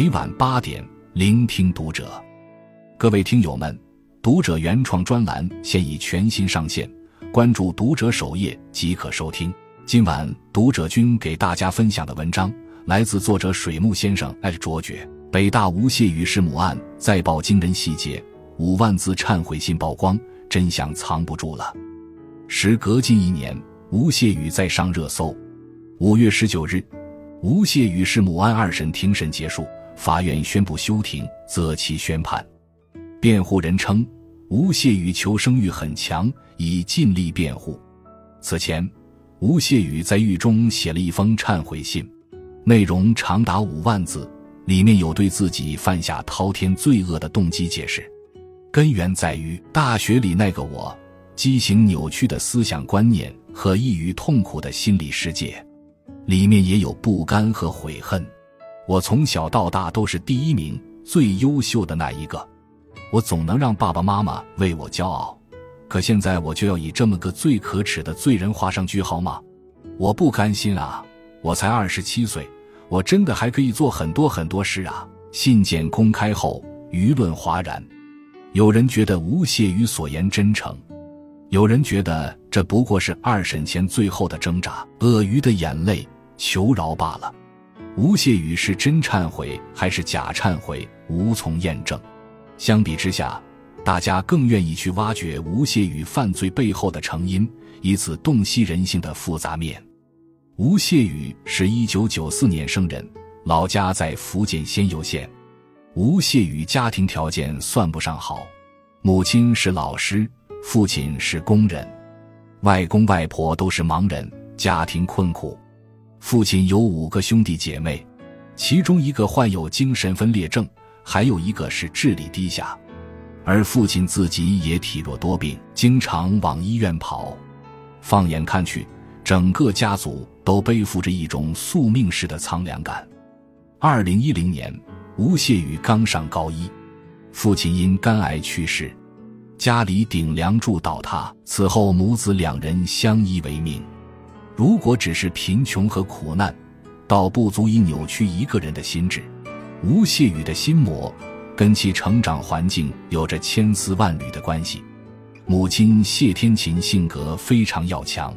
每晚八点，聆听读者。各位听友们，读者原创专栏现已全新上线，关注读者首页即可收听。今晚读者君给大家分享的文章来自作者水木先生。爱卓绝，北大吴谢宇弑母案再爆惊人细节，五万字忏悔信曝光，真相藏不住了。时隔近一年，吴谢宇再上热搜。五月十九日，吴谢宇弑母案二审庭审结束，法院宣布休庭，择期宣判。辩护人称，吴谢宇求生欲很强，已尽力辩护。此前，吴谢宇在狱中写了一封忏悔信，内容长达五万字，里面有对自己犯下滔天罪恶的动机解释，根源在于大学里那个我，畸形扭曲的思想观念和抑郁痛苦的心理世界，里面也有不甘和悔恨。我从小到大都是第一名，最优秀的那一个。我总能让爸爸妈妈为我骄傲，可现在我就要以这么个最可耻的罪人画上句号吗？我不甘心啊！我才二十七岁，我真的还可以做很多很多事啊！信件公开后，舆论哗然，有人觉得吴谢宇所言真诚，有人觉得这不过是二审前最后的挣扎，鳄鱼的眼泪，求饶罢了。吴谢宇是真忏悔还是假忏悔，无从验证。相比之下，大家更愿意去挖掘吴谢宇犯罪背后的成因，以此洞悉人性的复杂面。吴谢宇是一九九四年生人，老家在福建仙游县。吴谢宇家庭条件算不上好，母亲是老师，父亲是工人，外公外婆都是盲人，家庭困苦。父亲有五个兄弟姐妹，其中一个患有精神分裂症。还有一个是智力低下，而父亲自己也体弱多病，经常往医院跑。放眼看去，整个家族都背负着一种宿命式的苍凉感。二零一零年，吴谢宇刚上高一，父亲因肝癌去世，家里顶梁柱倒塌。此后，母子两人相依为命。如果只是贫穷和苦难，倒不足以扭曲一个人的心智。吴谢宇的心魔，跟其成长环境有着千丝万缕的关系。母亲谢天琴性格非常要强，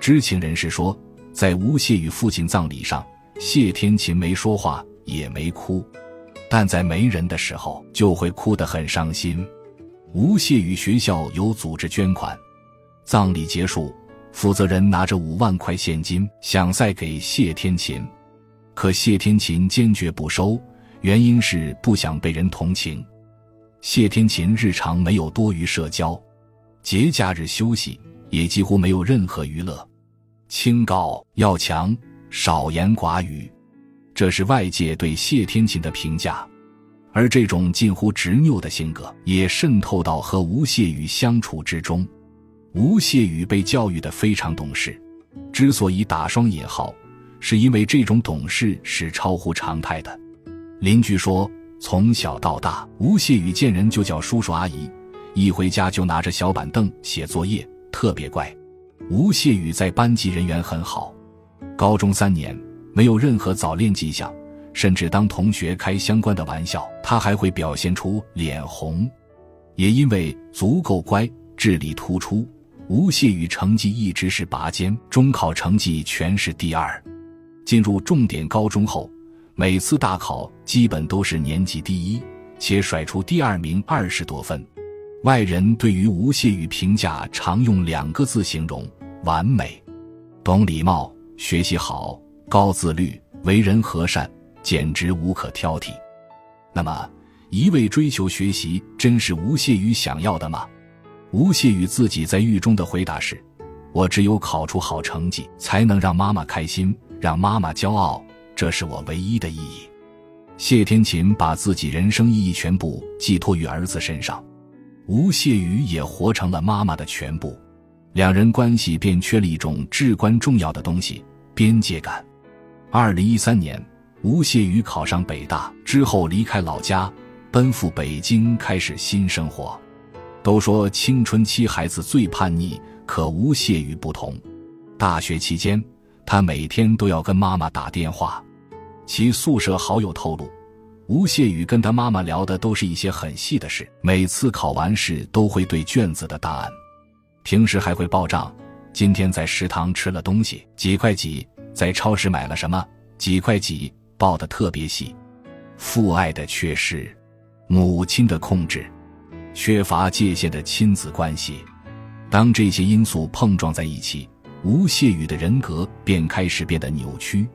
知情人士说，在吴谢宇父亲葬礼上，谢天琴没说话也没哭，但在没人的时候就会哭得很伤心。吴谢宇学校有组织捐款，葬礼结束，负责人拿着五万块现金想再给谢天琴，可谢天琴坚决不收。原因是不想被人同情。谢天琴日常没有多余社交，节假日休息也几乎没有任何娱乐，清高要强，少言寡语，这是外界对谢天琴的评价。而这种近乎执拗的性格也渗透到和吴谢宇相处之中。吴谢宇被教育的非常懂事，之所以打双引号，是因为这种懂事是超乎常态的。邻居说，从小到大，吴谢宇见人就叫叔叔阿姨，一回家就拿着小板凳写作业，特别乖。吴谢宇在班级人缘很好，高中三年没有任何早恋迹象，甚至当同学开相关的玩笑，他还会表现出脸红。也因为足够乖，智力突出，吴谢宇成绩一直是拔尖，中考成绩全是第二。进入重点高中后。每次大考基本都是年级第一，且甩出第二名二十多分。外人对于吴谢宇评价常用两个字形容：完美。懂礼貌，学习好，高自律，为人和善，简直无可挑剔。那么，一味追求学习，真是吴谢宇想要的吗？吴谢宇自己在狱中的回答是：“我只有考出好成绩，才能让妈妈开心，让妈妈骄傲。”这是我唯一的意义。谢天琴把自己人生意义全部寄托于儿子身上，吴谢宇也活成了妈妈的全部，两人关系便缺了一种至关重要的东西——边界感。二零一三年，吴谢宇考上北大之后，离开老家，奔赴北京，开始新生活。都说青春期孩子最叛逆，可吴谢宇不同。大学期间。他每天都要跟妈妈打电话。其宿舍好友透露，吴谢宇跟他妈妈聊的都是一些很细的事，每次考完试都会对卷子的答案，平时还会报账。今天在食堂吃了东西，几块几；在超市买了什么，几块几，报的特别细。父爱的缺失，母亲的控制，缺乏界限的亲子关系，当这些因素碰撞在一起，吴谢宇的人格便开始变得扭曲。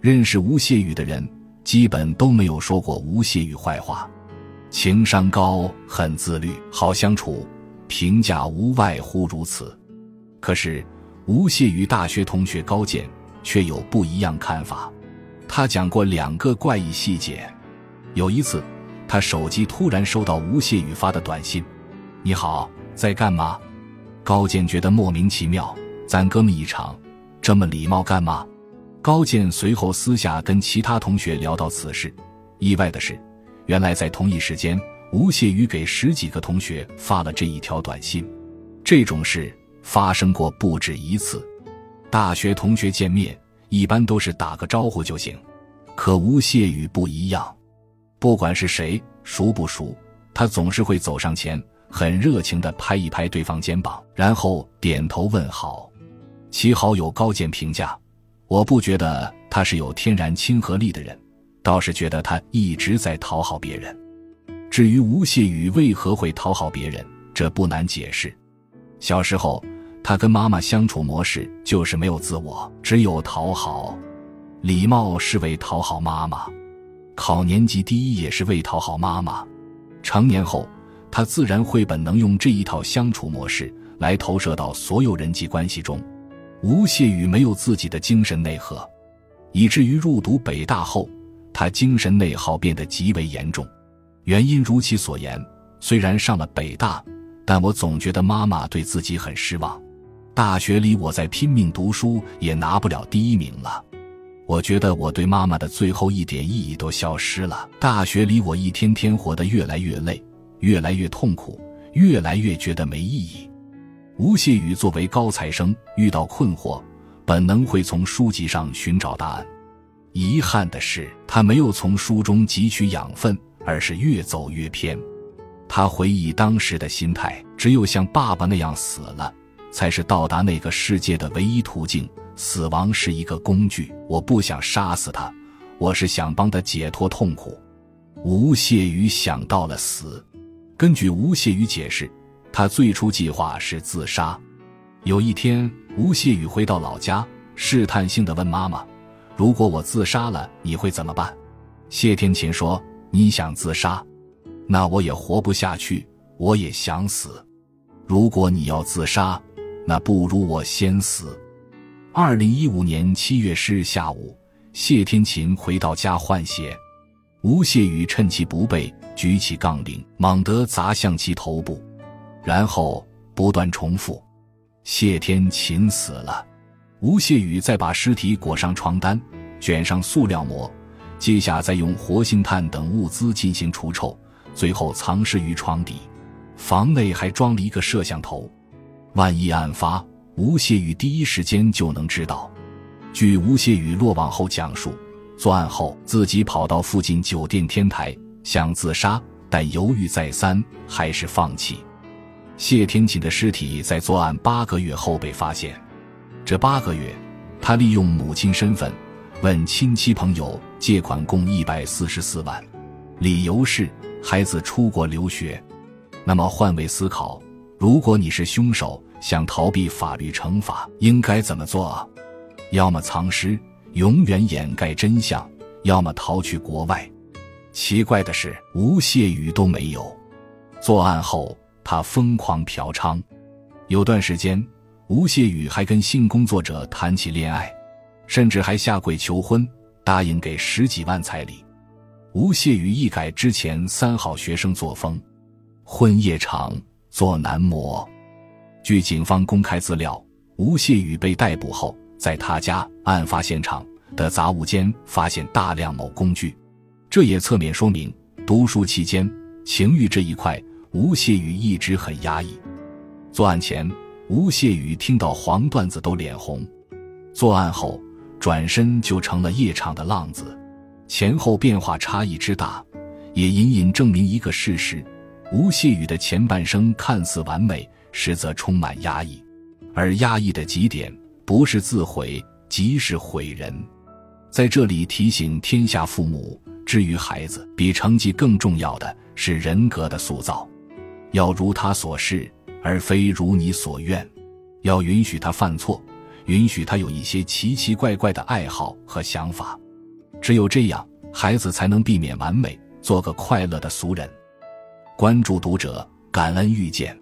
认识吴谢宇的人，基本都没有说过吴谢宇坏话。情商高，很自律，好相处，评价无外乎如此。可是，吴谢宇大学同学高健却有不一样看法。他讲过两个怪异细节。有一次，他手机突然收到吴谢宇发的短信：“你好，在干嘛？”高健觉得莫名其妙，咱哥们一场，这么礼貌干嘛？高健随后私下跟其他同学聊到此事，意外的是，原来在同一时间，吴谢宇给十几个同学发了这一条短信。这种事。发生过不止一次，大学同学见面一般都是打个招呼就行，可吴谢宇不一样，不管是谁熟不熟，他总是会走上前，很热情的拍一拍对方肩膀，然后点头问好。其好友高健评价：“我不觉得他是有天然亲和力的人，倒是觉得他一直在讨好别人。至于吴谢宇为何会讨好别人，这不难解释，小时候。”他跟妈妈相处模式就是没有自我，只有讨好。礼貌是为讨好妈妈，考年级第一也是为讨好妈妈。成年后，他自然会本能用这一套相处模式来投射到所有人际关系中。吴谢宇没有自己的精神内核，以至于入读北大后，他精神内耗变得极为严重。原因如其所言，虽然上了北大，但我总觉得妈妈对自己很失望。大学里，我在拼命读书，也拿不了第一名了。我觉得我对妈妈的最后一点意义都消失了。大学里，我一天天活得越来越累，越来越痛苦，越来越觉得没意义。吴谢宇作为高材生，遇到困惑，本能会从书籍上寻找答案。遗憾的是，他没有从书中汲取养分，而是越走越偏。他回忆当时的心态，只有像爸爸那样死了。才是到达那个世界的唯一途径。死亡是一个工具，我不想杀死他，我是想帮他解脱痛苦。吴谢宇想到了死。根据吴谢宇解释，他最初计划是自杀。有一天，吴谢宇回到老家，试探性的问妈妈：“如果我自杀了，你会怎么办？”谢天琴说：“你想自杀，那我也活不下去，我也想死。如果你要自杀。”那不如我先死。二零一五年七月十日下午，谢天琴回到家换鞋，吴谢宇趁其不备，举起杠铃，猛地砸向其头部，然后不断重复：“谢天琴死了。”吴谢宇再把尸体裹上床单，卷上塑料膜，接下再用活性炭等物资进行除臭，最后藏尸于床底。房内还装了一个摄像头。万一案发，吴谢宇第一时间就能知道。据吴谢宇落网后讲述，作案后自己跑到附近酒店天台想自杀，但犹豫再三，还是放弃。谢天锦的尸体在作案八个月后被发现。这八个月，他利用母亲身份问亲戚朋友借款共一百四十四万，理由是孩子出国留学。那么换位思考，如果你是凶手？想逃避法律惩罚，应该怎么做？要么藏尸，永远掩盖真相；要么逃去国外。奇怪的是，吴谢宇都没有。作案后，他疯狂嫖娼，有段时间，吴谢宇还跟性工作者谈起恋爱，甚至还下跪求婚，答应给十几万彩礼。吴谢宇一改之前三好学生作风，混夜场，做男模。据警方公开资料，吴谢宇被逮捕后，在他家案发现场的杂物间发现大量某工具，这也侧面说明读书期间情欲这一块，吴谢宇一直很压抑。作案前，吴谢宇听到黄段子都脸红；作案后，转身就成了夜场的浪子。前后变化差异之大，也隐隐证明一个事实：吴谢宇的前半生看似完美，实则充满压抑，而压抑的极点不是自毁，即是毁人。在这里提醒天下父母：至于孩子，比成绩更重要的是人格的塑造，要如他所示，而非如你所愿；要允许他犯错，允许他有一些奇奇怪怪的爱好和想法。只有这样，孩子才能避免完美，做个快乐的俗人。关注读者，感恩遇见。